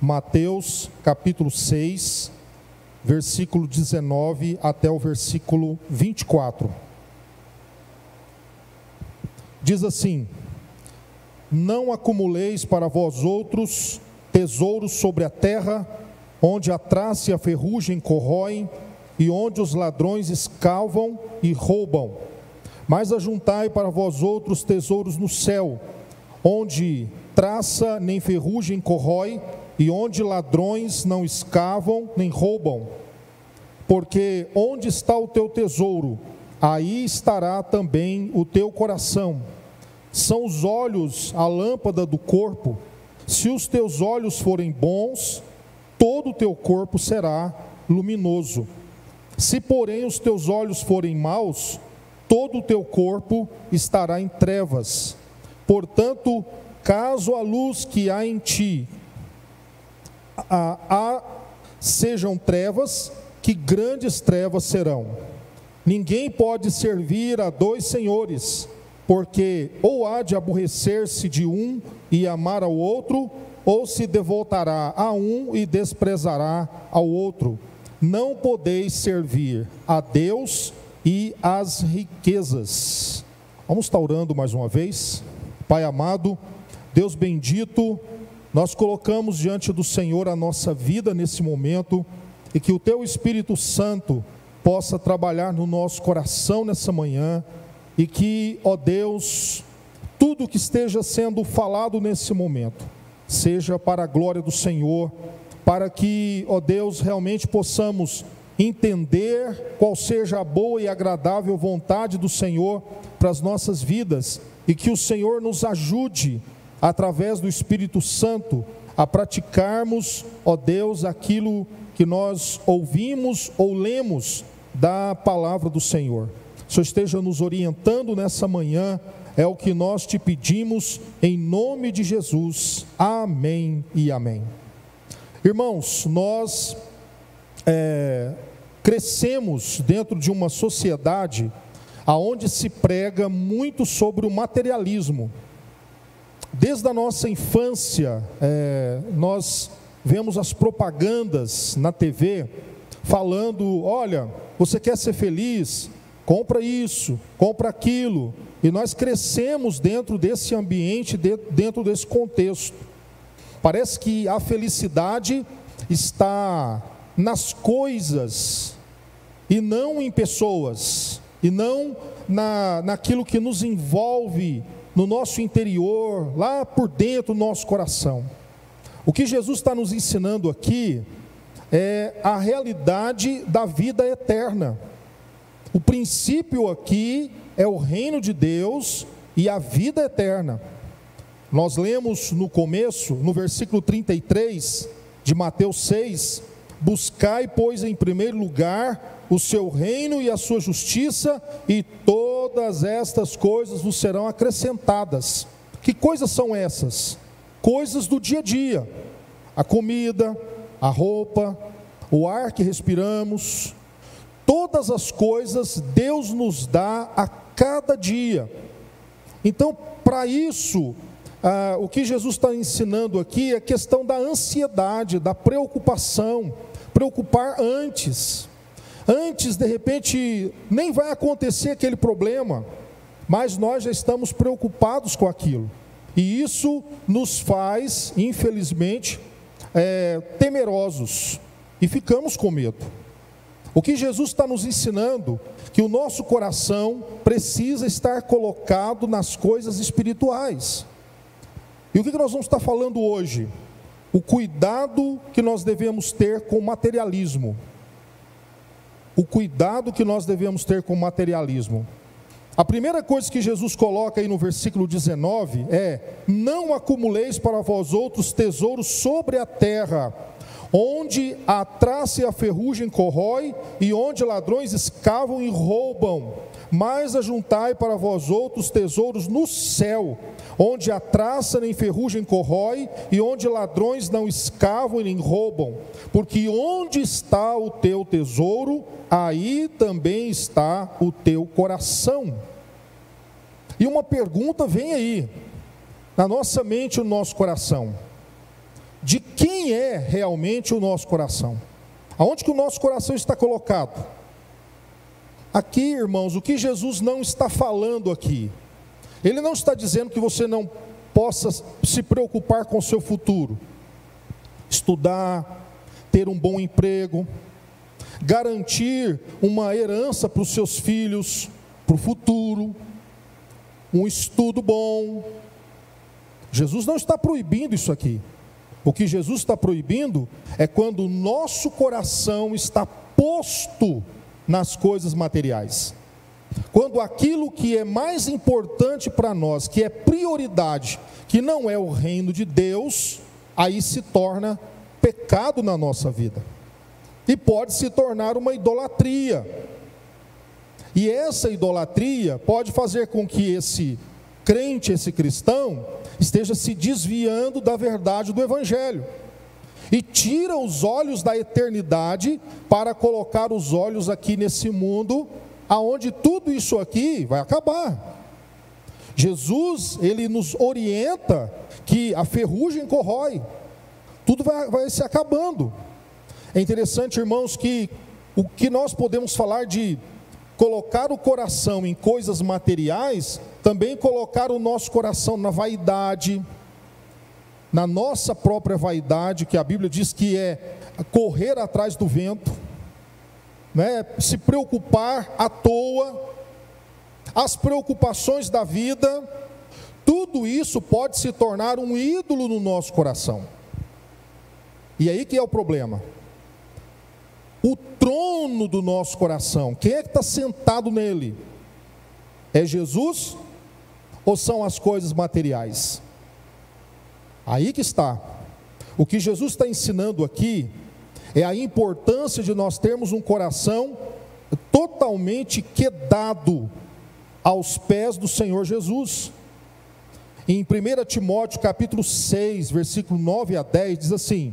Mateus capítulo 6, versículo 19 até o versículo 24. Diz assim: Não acumuleis para vós outros tesouros sobre a terra, onde a traça e a ferrugem corroem, e onde os ladrões escavam e roubam. Mas ajuntai para vós outros tesouros no céu, onde traça nem ferrugem corrói, e onde ladrões não escavam nem roubam. Porque onde está o teu tesouro, aí estará também o teu coração. São os olhos a lâmpada do corpo. Se os teus olhos forem bons, todo o teu corpo será luminoso. Se, porém, os teus olhos forem maus, todo o teu corpo estará em trevas. Portanto, caso a luz que há em ti a, a, sejam trevas, que grandes trevas serão. Ninguém pode servir a dois senhores, porque ou há de aborrecer-se de um e amar ao outro, ou se devoltará a um e desprezará ao outro. Não podeis servir a Deus e às riquezas. Vamos estar orando mais uma vez. Pai amado, Deus bendito, nós colocamos diante do Senhor a nossa vida nesse momento e que o Teu Espírito Santo possa trabalhar no nosso coração nessa manhã e que, ó Deus, tudo que esteja sendo falado nesse momento seja para a glória do Senhor, para que, ó Deus, realmente possamos entender qual seja a boa e agradável vontade do Senhor para as nossas vidas e que o Senhor nos ajude através do Espírito Santo, a praticarmos, ó Deus, aquilo que nós ouvimos ou lemos da palavra do Senhor. O Senhor esteja nos orientando nessa manhã, é o que nós te pedimos, em nome de Jesus. Amém e amém. Irmãos, nós é, crescemos dentro de uma sociedade aonde se prega muito sobre o materialismo. Desde a nossa infância, é, nós vemos as propagandas na TV falando: olha, você quer ser feliz? Compra isso, compra aquilo. E nós crescemos dentro desse ambiente, dentro desse contexto. Parece que a felicidade está nas coisas e não em pessoas, e não na, naquilo que nos envolve no nosso interior, lá por dentro do nosso coração. O que Jesus está nos ensinando aqui é a realidade da vida eterna. O princípio aqui é o reino de Deus e a vida eterna. Nós lemos no começo, no versículo 33 de Mateus 6, Buscai, pois, em primeiro lugar o seu reino e a sua justiça, e todas estas coisas vos serão acrescentadas. Que coisas são essas? Coisas do dia a dia: a comida, a roupa, o ar que respiramos. Todas as coisas Deus nos dá a cada dia. Então, para isso, ah, o que Jesus está ensinando aqui é a questão da ansiedade, da preocupação, preocupar antes. Antes, de repente, nem vai acontecer aquele problema, mas nós já estamos preocupados com aquilo. E isso nos faz, infelizmente, é, temerosos e ficamos com medo. O que Jesus está nos ensinando que o nosso coração precisa estar colocado nas coisas espirituais. E o que nós vamos estar falando hoje? O cuidado que nós devemos ter com o materialismo o cuidado que nós devemos ter com o materialismo. A primeira coisa que Jesus coloca aí no versículo 19 é: Não acumuleis para vós outros tesouros sobre a terra, onde a traça e a ferrugem corrói, e onde ladrões escavam e roubam, mas ajuntai para vós outros tesouros no céu, onde a traça nem ferrugem corrói, e onde ladrões não escavam e nem roubam, porque onde está o teu tesouro, aí também está o teu coração. E uma pergunta vem aí, na nossa mente e no nosso coração: de quem é realmente o nosso coração? Aonde que o nosso coração está colocado? Aqui, irmãos, o que Jesus não está falando aqui? Ele não está dizendo que você não possa se preocupar com o seu futuro, estudar, ter um bom emprego, garantir uma herança para os seus filhos, para o futuro, um estudo bom. Jesus não está proibindo isso aqui. O que Jesus está proibindo é quando o nosso coração está posto nas coisas materiais. Quando aquilo que é mais importante para nós, que é prioridade, que não é o reino de Deus, aí se torna pecado na nossa vida. E pode se tornar uma idolatria. E essa idolatria pode fazer com que esse crente, esse cristão, esteja se desviando da verdade do Evangelho. E tira os olhos da eternidade para colocar os olhos aqui nesse mundo, aonde tudo isso aqui vai acabar. Jesus, ele nos orienta que a ferrugem corrói, tudo vai, vai se acabando. É interessante, irmãos, que o que nós podemos falar de colocar o coração em coisas materiais, também colocar o nosso coração na vaidade, na nossa própria vaidade, que a Bíblia diz que é correr atrás do vento, né? se preocupar à toa, as preocupações da vida, tudo isso pode se tornar um ídolo no nosso coração. E aí que é o problema. O trono do nosso coração, quem é que está sentado nele? É Jesus ou são as coisas materiais? Aí que está. O que Jesus está ensinando aqui é a importância de nós termos um coração totalmente quedado aos pés do Senhor Jesus. Em 1 Timóteo capítulo 6, versículo 9 a 10, diz assim: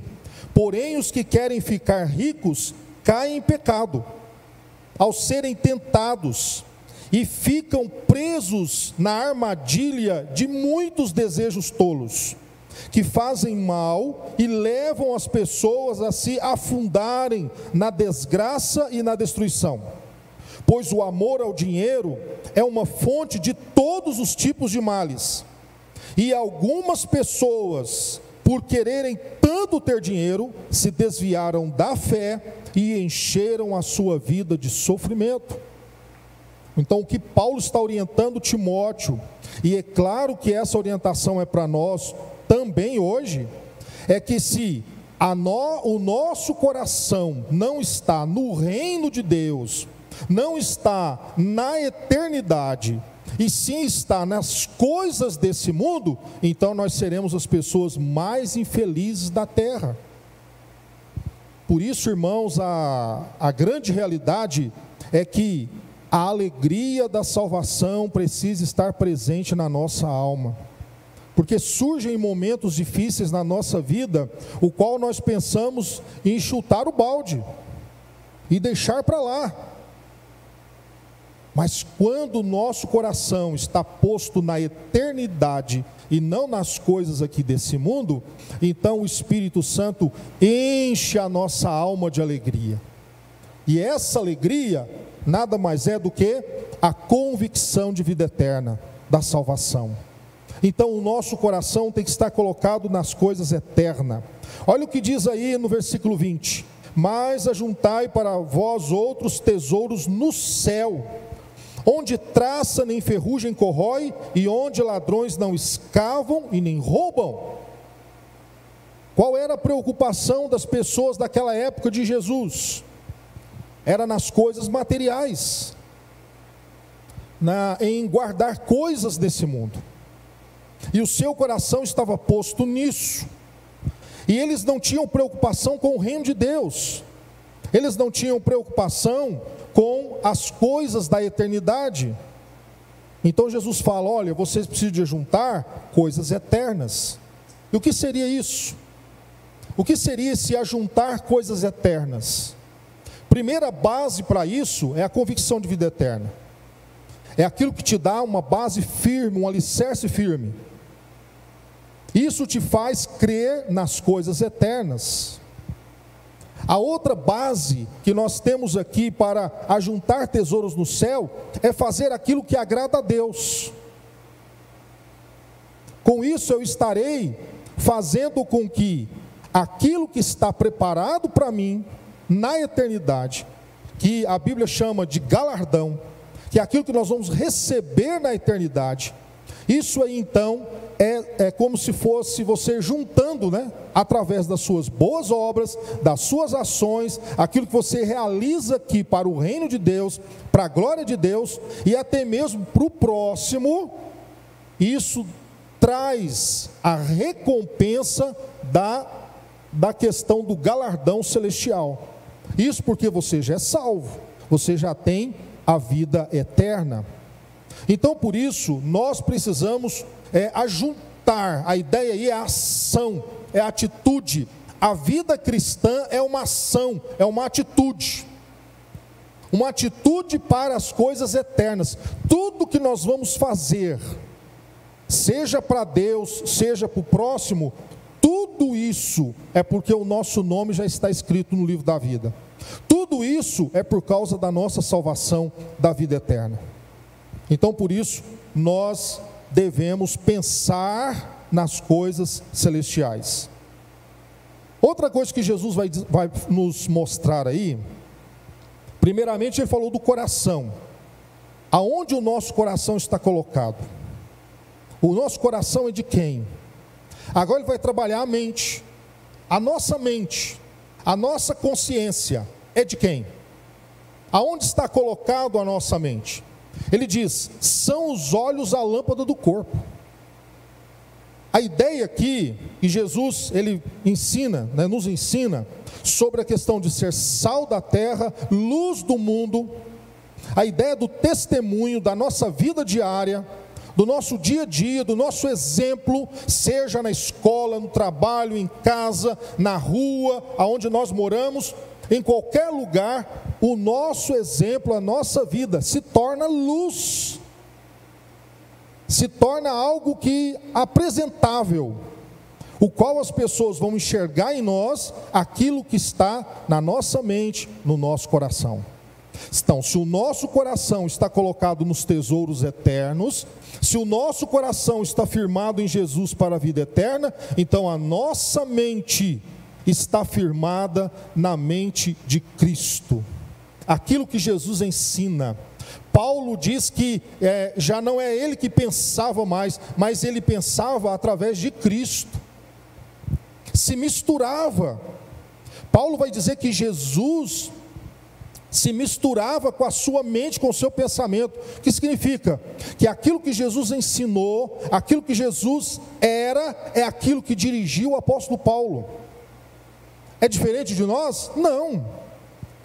Porém, os que querem ficar ricos caem em pecado, ao serem tentados, e ficam presos na armadilha de muitos desejos tolos, que fazem mal e levam as pessoas a se afundarem na desgraça e na destruição. Pois o amor ao dinheiro é uma fonte de todos os tipos de males. E algumas pessoas, por quererem tanto ter dinheiro, se desviaram da fé e encheram a sua vida de sofrimento. Então, o que Paulo está orientando Timóteo, e é claro que essa orientação é para nós também hoje, é que se no, o nosso coração não está no reino de Deus, não está na eternidade, e sim está nas coisas desse mundo, então nós seremos as pessoas mais infelizes da terra. Por isso, irmãos, a, a grande realidade é que a alegria da salvação precisa estar presente na nossa alma. Porque surgem momentos difíceis na nossa vida, o qual nós pensamos em chutar o balde e deixar para lá. Mas quando o nosso coração está posto na eternidade e não nas coisas aqui desse mundo, então o Espírito Santo enche a nossa alma de alegria. E essa alegria nada mais é do que a convicção de vida eterna, da salvação. Então o nosso coração tem que estar colocado nas coisas eternas. Olha o que diz aí no versículo 20: Mas ajuntai para vós outros tesouros no céu onde traça nem ferrugem corrói, e onde ladrões não escavam e nem roubam. Qual era a preocupação das pessoas daquela época de Jesus? Era nas coisas materiais, na, em guardar coisas desse mundo. E o seu coração estava posto nisso. E eles não tinham preocupação com o reino de Deus. Eles não tinham preocupação com as coisas da eternidade. Então Jesus fala: olha, vocês precisam juntar coisas eternas. E o que seria isso? O que seria esse ajuntar coisas eternas? Primeira base para isso é a convicção de vida eterna. É aquilo que te dá uma base firme, um alicerce firme. Isso te faz crer nas coisas eternas. A outra base que nós temos aqui para ajuntar tesouros no céu é fazer aquilo que agrada a Deus. Com isso eu estarei fazendo com que aquilo que está preparado para mim na eternidade, que a Bíblia chama de galardão, que é aquilo que nós vamos receber na eternidade, isso aí então é, é como se fosse você juntando, né? Através das suas boas obras, das suas ações, aquilo que você realiza aqui para o reino de Deus, para a glória de Deus e até mesmo para o próximo, isso traz a recompensa da, da questão do galardão celestial. Isso porque você já é salvo, você já tem a vida eterna. Então, por isso, nós precisamos é, ajuntar, a ideia aí é a ação, é a atitude. A vida cristã é uma ação, é uma atitude. Uma atitude para as coisas eternas. Tudo que nós vamos fazer, seja para Deus, seja para o próximo, tudo isso é porque o nosso nome já está escrito no livro da vida. Tudo isso é por causa da nossa salvação da vida eterna. Então, por isso, nós devemos pensar nas coisas celestiais. Outra coisa que Jesus vai, vai nos mostrar aí, primeiramente, ele falou do coração. Aonde o nosso coração está colocado? O nosso coração é de quem? Agora ele vai trabalhar a mente. A nossa mente, a nossa consciência é de quem? Aonde está colocado a nossa mente? Ele diz: são os olhos a lâmpada do corpo. A ideia aqui, e Jesus ele ensina, né, nos ensina sobre a questão de ser sal da terra, luz do mundo, a ideia do testemunho da nossa vida diária, do nosso dia a dia, do nosso exemplo, seja na escola, no trabalho, em casa, na rua, aonde nós moramos, em qualquer lugar, o nosso exemplo, a nossa vida se torna luz, se torna algo que apresentável, o qual as pessoas vão enxergar em nós aquilo que está na nossa mente, no nosso coração. Então, se o nosso coração está colocado nos tesouros eternos, se o nosso coração está firmado em Jesus para a vida eterna, então a nossa mente está firmada na mente de Cristo. Aquilo que Jesus ensina. Paulo diz que é, já não é ele que pensava mais, mas ele pensava através de Cristo. Se misturava. Paulo vai dizer que Jesus se misturava com a sua mente, com o seu pensamento. O que significa? Que aquilo que Jesus ensinou, aquilo que Jesus era, é aquilo que dirigiu o apóstolo Paulo. É diferente de nós? Não,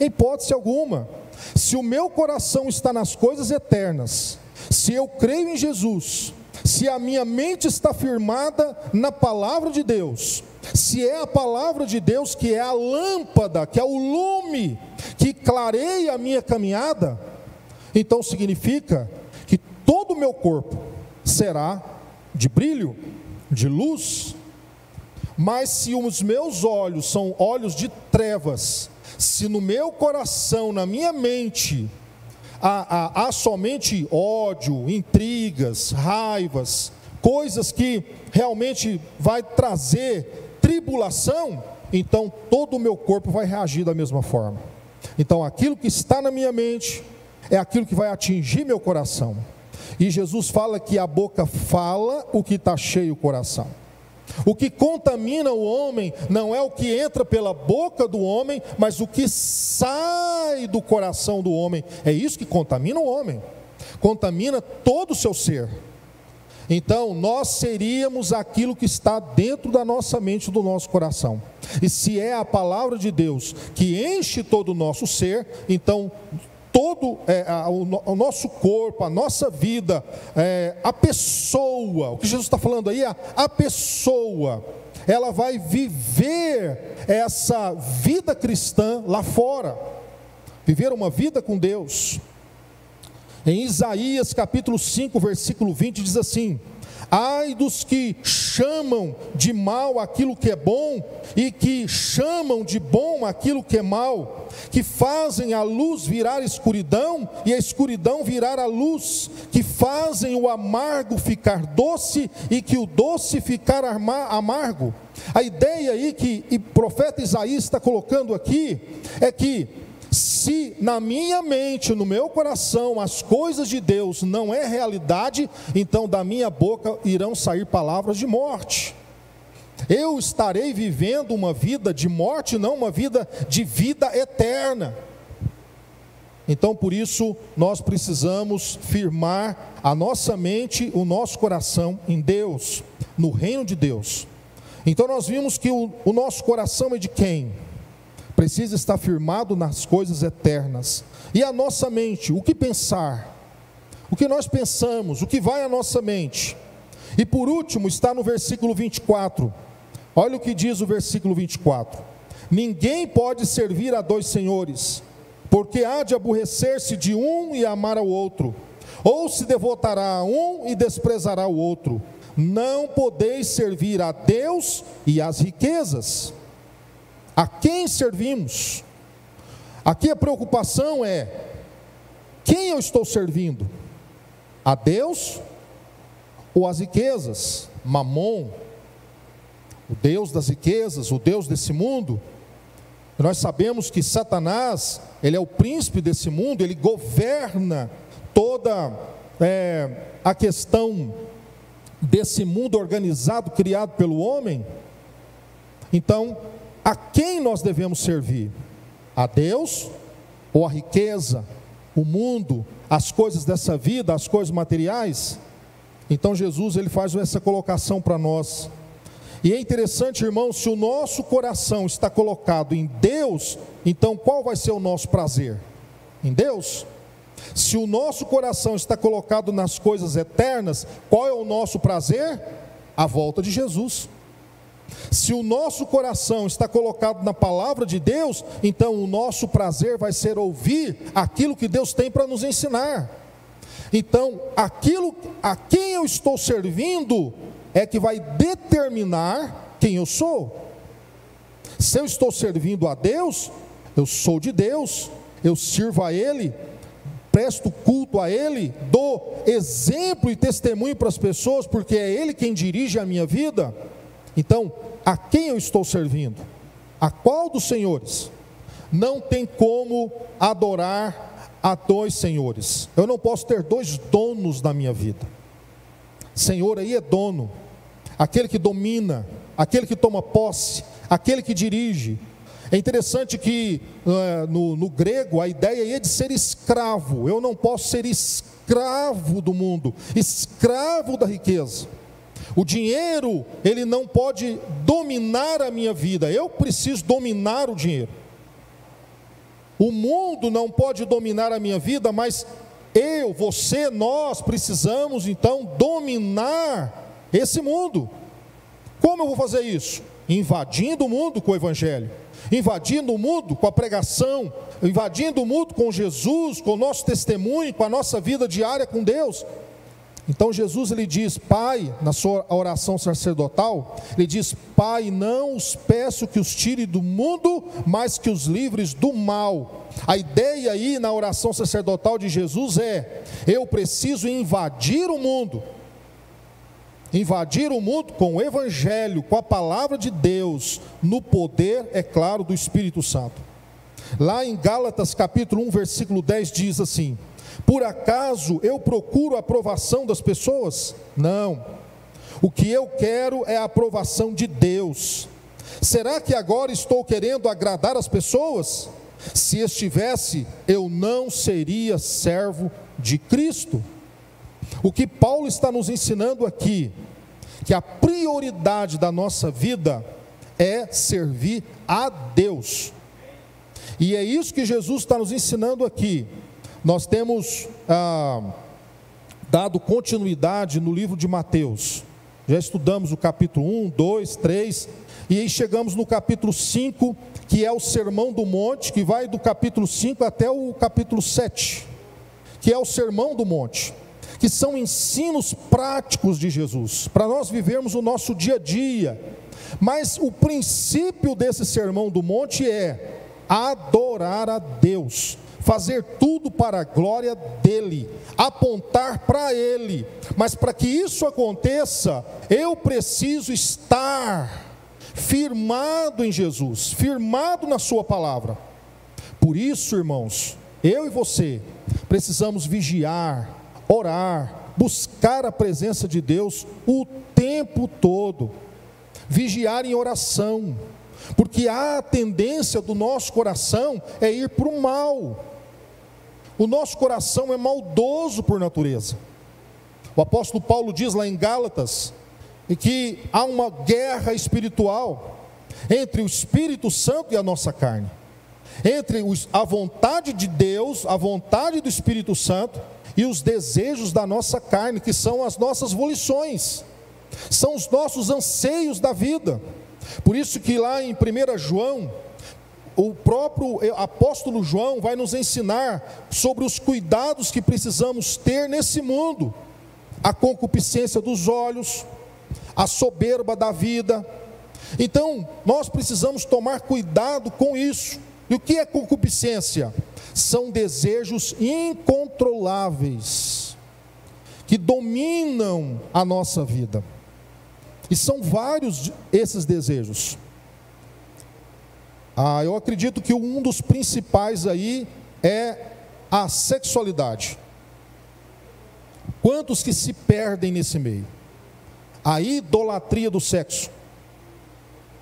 em hipótese alguma. Se o meu coração está nas coisas eternas, se eu creio em Jesus, se a minha mente está firmada na palavra de Deus, se é a palavra de Deus que é a lâmpada, que é o lume que clareia a minha caminhada, então significa que todo o meu corpo será de brilho, de luz, mas se os meus olhos são olhos de trevas, se no meu coração, na minha mente, há, há, há somente ódio, intrigas, raivas, coisas que realmente vai trazer tribulação, então todo o meu corpo vai reagir da mesma forma. Então aquilo que está na minha mente é aquilo que vai atingir meu coração. E Jesus fala que a boca fala o que está cheio o coração. O que contamina o homem não é o que entra pela boca do homem, mas o que sai do coração do homem. É isso que contamina o homem, contamina todo o seu ser. Então, nós seríamos aquilo que está dentro da nossa mente, do nosso coração. E se é a palavra de Deus que enche todo o nosso ser, então todo é, a, o, o, nosso corpo, a nossa vida, é, a pessoa, o que Jesus está falando aí, a, a pessoa, ela vai viver essa vida cristã lá fora, viver uma vida com Deus. Em Isaías capítulo 5, versículo 20, diz assim: Ai dos que chamam de mal aquilo que é bom e que chamam de bom aquilo que é mal, que fazem a luz virar escuridão e a escuridão virar a luz, que fazem o amargo ficar doce e que o doce ficar amargo. A ideia aí que o profeta Isaías está colocando aqui é que se na minha mente, no meu coração, as coisas de Deus não é realidade, então da minha boca irão sair palavras de morte. Eu estarei vivendo uma vida de morte, não uma vida de vida eterna. Então, por isso, nós precisamos firmar a nossa mente, o nosso coração em Deus, no reino de Deus. Então, nós vimos que o, o nosso coração é de quem? Precisa estar firmado nas coisas eternas. E a nossa mente, o que pensar? O que nós pensamos, o que vai à nossa mente? E por último, está no versículo 24. Olha o que diz o versículo 24: Ninguém pode servir a dois senhores, porque há de aborrecer-se de um e amar ao outro, ou se devotará a um e desprezará o outro. Não podeis servir a Deus e às riquezas. A quem servimos? Aqui a preocupação é: quem eu estou servindo? A Deus ou às riquezas? Mamon, o Deus das riquezas, o Deus desse mundo. Nós sabemos que Satanás, ele é o príncipe desse mundo, ele governa toda é, a questão desse mundo organizado, criado pelo homem. Então, a quem nós devemos servir? A Deus ou a riqueza, o mundo, as coisas dessa vida, as coisas materiais? Então Jesus ele faz essa colocação para nós. E é interessante, irmão, se o nosso coração está colocado em Deus, então qual vai ser o nosso prazer? Em Deus? Se o nosso coração está colocado nas coisas eternas, qual é o nosso prazer? A volta de Jesus. Se o nosso coração está colocado na palavra de Deus, então o nosso prazer vai ser ouvir aquilo que Deus tem para nos ensinar. Então, aquilo a quem eu estou servindo é que vai determinar quem eu sou. Se eu estou servindo a Deus, eu sou de Deus, eu sirvo a Ele, presto culto a Ele, dou exemplo e testemunho para as pessoas, porque é Ele quem dirige a minha vida. Então, a quem eu estou servindo? A qual dos senhores? Não tem como adorar a dois senhores. Eu não posso ter dois donos na minha vida. Senhor aí é dono, aquele que domina, aquele que toma posse, aquele que dirige. É interessante que uh, no, no grego a ideia é de ser escravo. Eu não posso ser escravo do mundo, escravo da riqueza. O dinheiro, ele não pode dominar a minha vida, eu preciso dominar o dinheiro. O mundo não pode dominar a minha vida, mas eu, você, nós precisamos então dominar esse mundo. Como eu vou fazer isso? Invadindo o mundo com o Evangelho, invadindo o mundo com a pregação, invadindo o mundo com Jesus, com o nosso testemunho, com a nossa vida diária com Deus. Então Jesus ele diz, Pai, na sua oração sacerdotal, ele diz: Pai, não os peço que os tire do mundo, mas que os livres do mal. A ideia aí na oração sacerdotal de Jesus é: eu preciso invadir o mundo. Invadir o mundo com o evangelho, com a palavra de Deus, no poder, é claro, do Espírito Santo. Lá em Gálatas capítulo 1, versículo 10 diz assim: por acaso eu procuro a aprovação das pessoas? Não. O que eu quero é a aprovação de Deus. Será que agora estou querendo agradar as pessoas? Se estivesse, eu não seria servo de Cristo. O que Paulo está nos ensinando aqui, que a prioridade da nossa vida é servir a Deus. E é isso que Jesus está nos ensinando aqui. Nós temos ah, dado continuidade no livro de Mateus. Já estudamos o capítulo 1, 2, 3, e aí chegamos no capítulo 5, que é o Sermão do Monte, que vai do capítulo 5 até o capítulo 7, que é o Sermão do Monte, que são ensinos práticos de Jesus, para nós vivermos o nosso dia a dia. Mas o princípio desse sermão do monte é adorar a Deus, fazer tudo para a glória dele, apontar para ele. Mas para que isso aconteça, eu preciso estar firmado em Jesus, firmado na Sua palavra. Por isso, irmãos, eu e você precisamos vigiar, orar, buscar a presença de Deus o tempo todo, vigiar em oração, porque a tendência do nosso coração é ir para o mal. O nosso coração é maldoso por natureza. O apóstolo Paulo diz lá em Gálatas que há uma guerra espiritual entre o Espírito Santo e a nossa carne, entre a vontade de Deus, a vontade do Espírito Santo e os desejos da nossa carne, que são as nossas volições, são os nossos anseios da vida. Por isso que lá em 1 João, o próprio apóstolo João vai nos ensinar sobre os cuidados que precisamos ter nesse mundo. A concupiscência dos olhos, a soberba da vida. Então, nós precisamos tomar cuidado com isso. E o que é concupiscência? São desejos incontroláveis que dominam a nossa vida. E são vários esses desejos. Ah, eu acredito que um dos principais aí é a sexualidade. Quantos que se perdem nesse meio? A idolatria do sexo.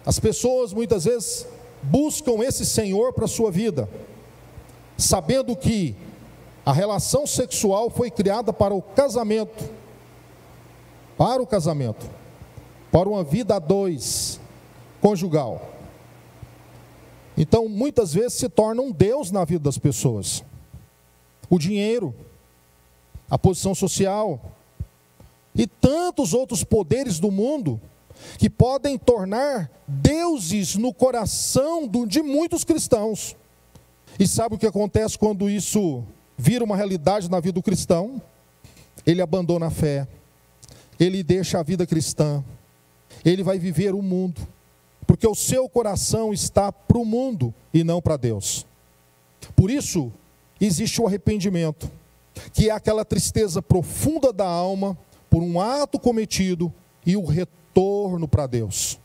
As pessoas muitas vezes buscam esse Senhor para a sua vida, sabendo que a relação sexual foi criada para o casamento. Para o casamento para uma vida a dois, conjugal. Então, muitas vezes se torna um Deus na vida das pessoas. O dinheiro, a posição social e tantos outros poderes do mundo que podem tornar deuses no coração de muitos cristãos. E sabe o que acontece quando isso vira uma realidade na vida do cristão? Ele abandona a fé, ele deixa a vida cristã, ele vai viver o mundo, porque o seu coração está para o mundo e não para Deus. Por isso, existe o arrependimento, que é aquela tristeza profunda da alma por um ato cometido e o retorno para Deus.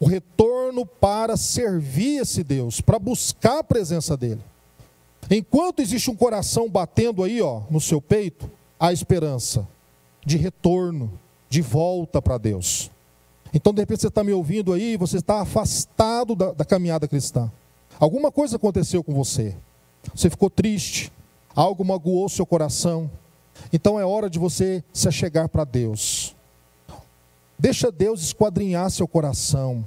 O retorno para servir esse Deus, para buscar a presença dele. Enquanto existe um coração batendo aí, ó, no seu peito, há esperança de retorno, de volta para Deus. Então, de repente, você está me ouvindo aí, você está afastado da, da caminhada cristã. Alguma coisa aconteceu com você. Você ficou triste, algo magoou seu coração. Então é hora de você se achegar para Deus. Deixa Deus esquadrinhar seu coração.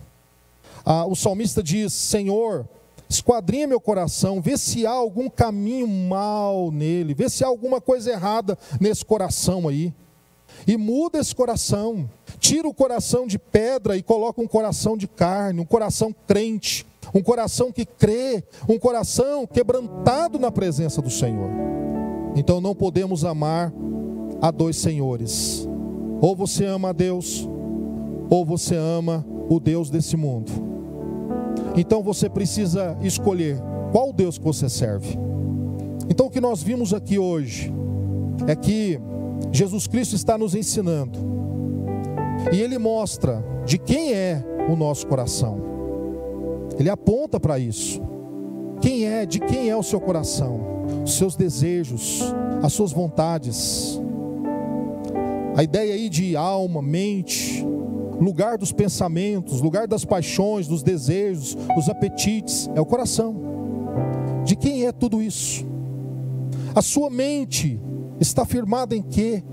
Ah, o salmista diz: Senhor, esquadrinha meu coração, vê se há algum caminho mal nele, vê se há alguma coisa errada nesse coração aí. E muda esse coração. Tira o coração de pedra e coloca um coração de carne, um coração crente, um coração que crê, um coração quebrantado na presença do Senhor. Então não podemos amar a dois senhores. Ou você ama a Deus, ou você ama o Deus desse mundo. Então você precisa escolher qual Deus que você serve. Então o que nós vimos aqui hoje é que Jesus Cristo está nos ensinando. E ele mostra de quem é o nosso coração. Ele aponta para isso. Quem é, de quem é o seu coração? Os seus desejos, as suas vontades. A ideia aí de alma, mente, lugar dos pensamentos, lugar das paixões, dos desejos, dos apetites, é o coração. De quem é tudo isso? A sua mente Está firmada em quê?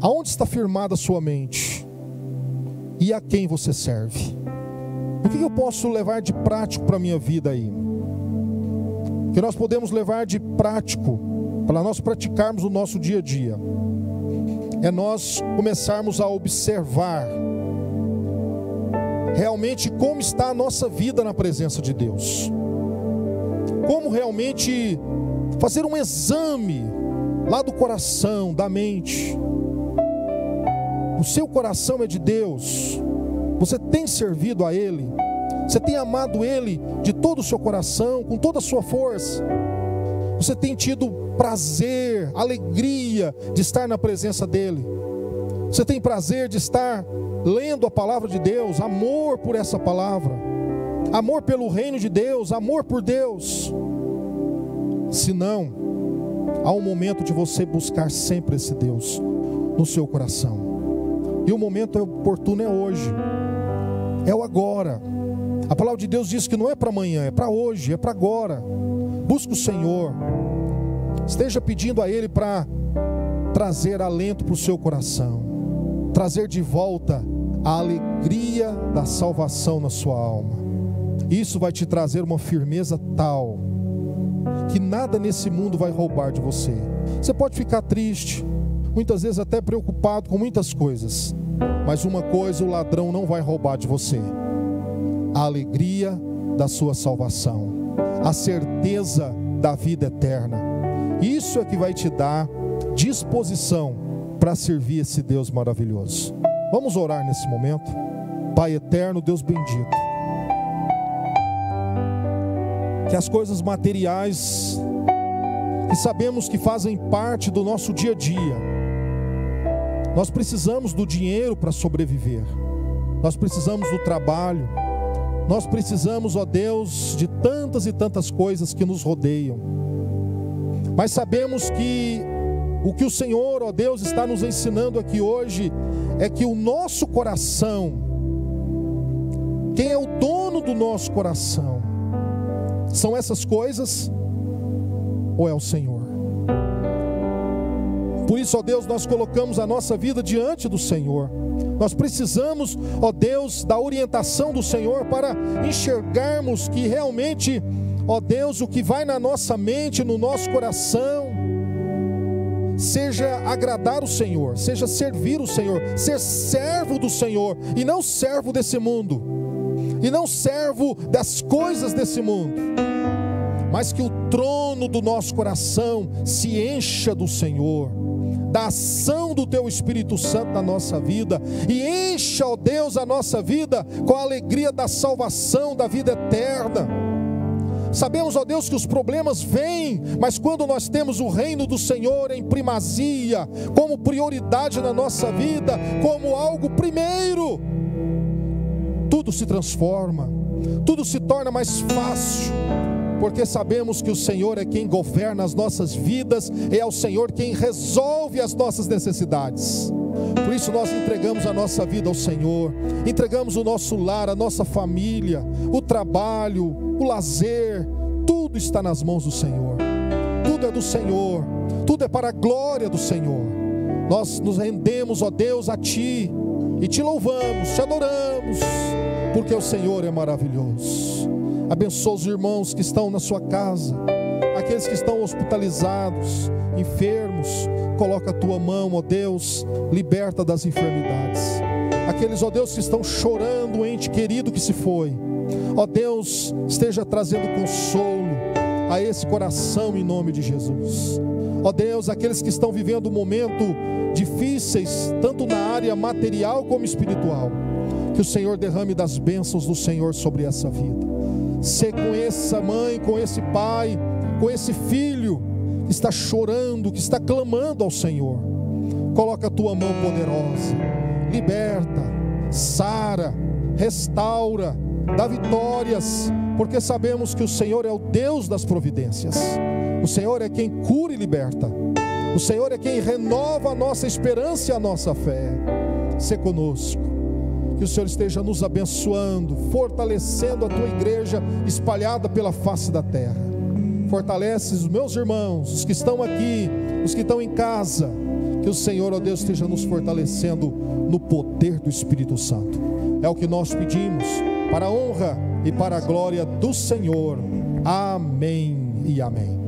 Aonde está firmada a sua mente? E a quem você serve? O que eu posso levar de prático para a minha vida aí? O que nós podemos levar de prático para nós praticarmos o nosso dia a dia? É nós começarmos a observar realmente como está a nossa vida na presença de Deus. Como realmente fazer um exame lá do coração, da mente. O seu coração é de Deus. Você tem servido a Ele. Você tem amado Ele de todo o seu coração, com toda a sua força. Você tem tido prazer, alegria de estar na presença dEle. Você tem prazer de estar lendo a palavra de Deus, amor por essa palavra, amor pelo reino de Deus, amor por Deus. Se não, há um momento de você buscar sempre esse Deus no seu coração. E o momento oportuno é hoje, é o agora. A palavra de Deus diz que não é para amanhã, é para hoje, é para agora. Busque o Senhor, esteja pedindo a Ele para trazer alento para o seu coração, trazer de volta a alegria da salvação na sua alma. Isso vai te trazer uma firmeza tal que nada nesse mundo vai roubar de você. Você pode ficar triste, muitas vezes até preocupado com muitas coisas, mas uma coisa o ladrão não vai roubar de você: a alegria da sua salvação, a certeza da vida eterna. Isso é que vai te dar disposição para servir esse Deus maravilhoso. Vamos orar nesse momento. Pai eterno, Deus bendito. Que as coisas materiais que sabemos que fazem parte do nosso dia a dia. Nós precisamos do dinheiro para sobreviver. Nós precisamos do trabalho. Nós precisamos, ó Deus, de tantas e tantas coisas que nos rodeiam. Mas sabemos que o que o Senhor, ó Deus, está nos ensinando aqui hoje é que o nosso coração, quem é o dono do nosso coração, são essas coisas ou é o Senhor? Por isso, ó Deus, nós colocamos a nossa vida diante do Senhor. Nós precisamos, ó Deus, da orientação do Senhor para enxergarmos que realmente, ó Deus, o que vai na nossa mente, no nosso coração, seja agradar o Senhor, seja servir o Senhor, ser servo do Senhor e não servo desse mundo, e não servo das coisas desse mundo, mas que o trono do nosso coração se encha do Senhor da ação do Teu Espírito Santo na nossa vida e encha, ó Deus, a nossa vida com a alegria da salvação, da vida eterna. Sabemos, ó Deus, que os problemas vêm, mas quando nós temos o reino do Senhor em primazia, como prioridade na nossa vida, como algo primeiro, tudo se transforma, tudo se torna mais fácil porque sabemos que o Senhor é quem governa as nossas vidas, é o Senhor quem resolve as nossas necessidades. Por isso nós entregamos a nossa vida ao Senhor, entregamos o nosso lar, a nossa família, o trabalho, o lazer, tudo está nas mãos do Senhor. Tudo é do Senhor, tudo é para a glória do Senhor. Nós nos rendemos, ó Deus, a Ti e te louvamos, te adoramos, porque o Senhor é maravilhoso. Abençoa os irmãos que estão na sua casa, aqueles que estão hospitalizados, enfermos. Coloca a tua mão, ó Deus, liberta das enfermidades. Aqueles, ó Deus, que estão chorando, o ente querido que se foi. Ó Deus, esteja trazendo consolo a esse coração em nome de Jesus. Ó Deus, aqueles que estão vivendo um momento difíceis, tanto na área material como espiritual, que o Senhor derrame das bênçãos do Senhor sobre essa vida ser com essa mãe, com esse pai, com esse filho que está chorando, que está clamando ao Senhor. Coloca a tua mão poderosa, liberta, sara, restaura, dá vitórias, porque sabemos que o Senhor é o Deus das providências. O Senhor é quem cura e liberta. O Senhor é quem renova a nossa esperança e a nossa fé. Se conosco que o Senhor esteja nos abençoando, fortalecendo a tua igreja espalhada pela face da terra. Fortalece os meus irmãos, os que estão aqui, os que estão em casa. Que o Senhor, ó Deus, esteja nos fortalecendo no poder do Espírito Santo. É o que nós pedimos, para a honra e para a glória do Senhor. Amém e amém.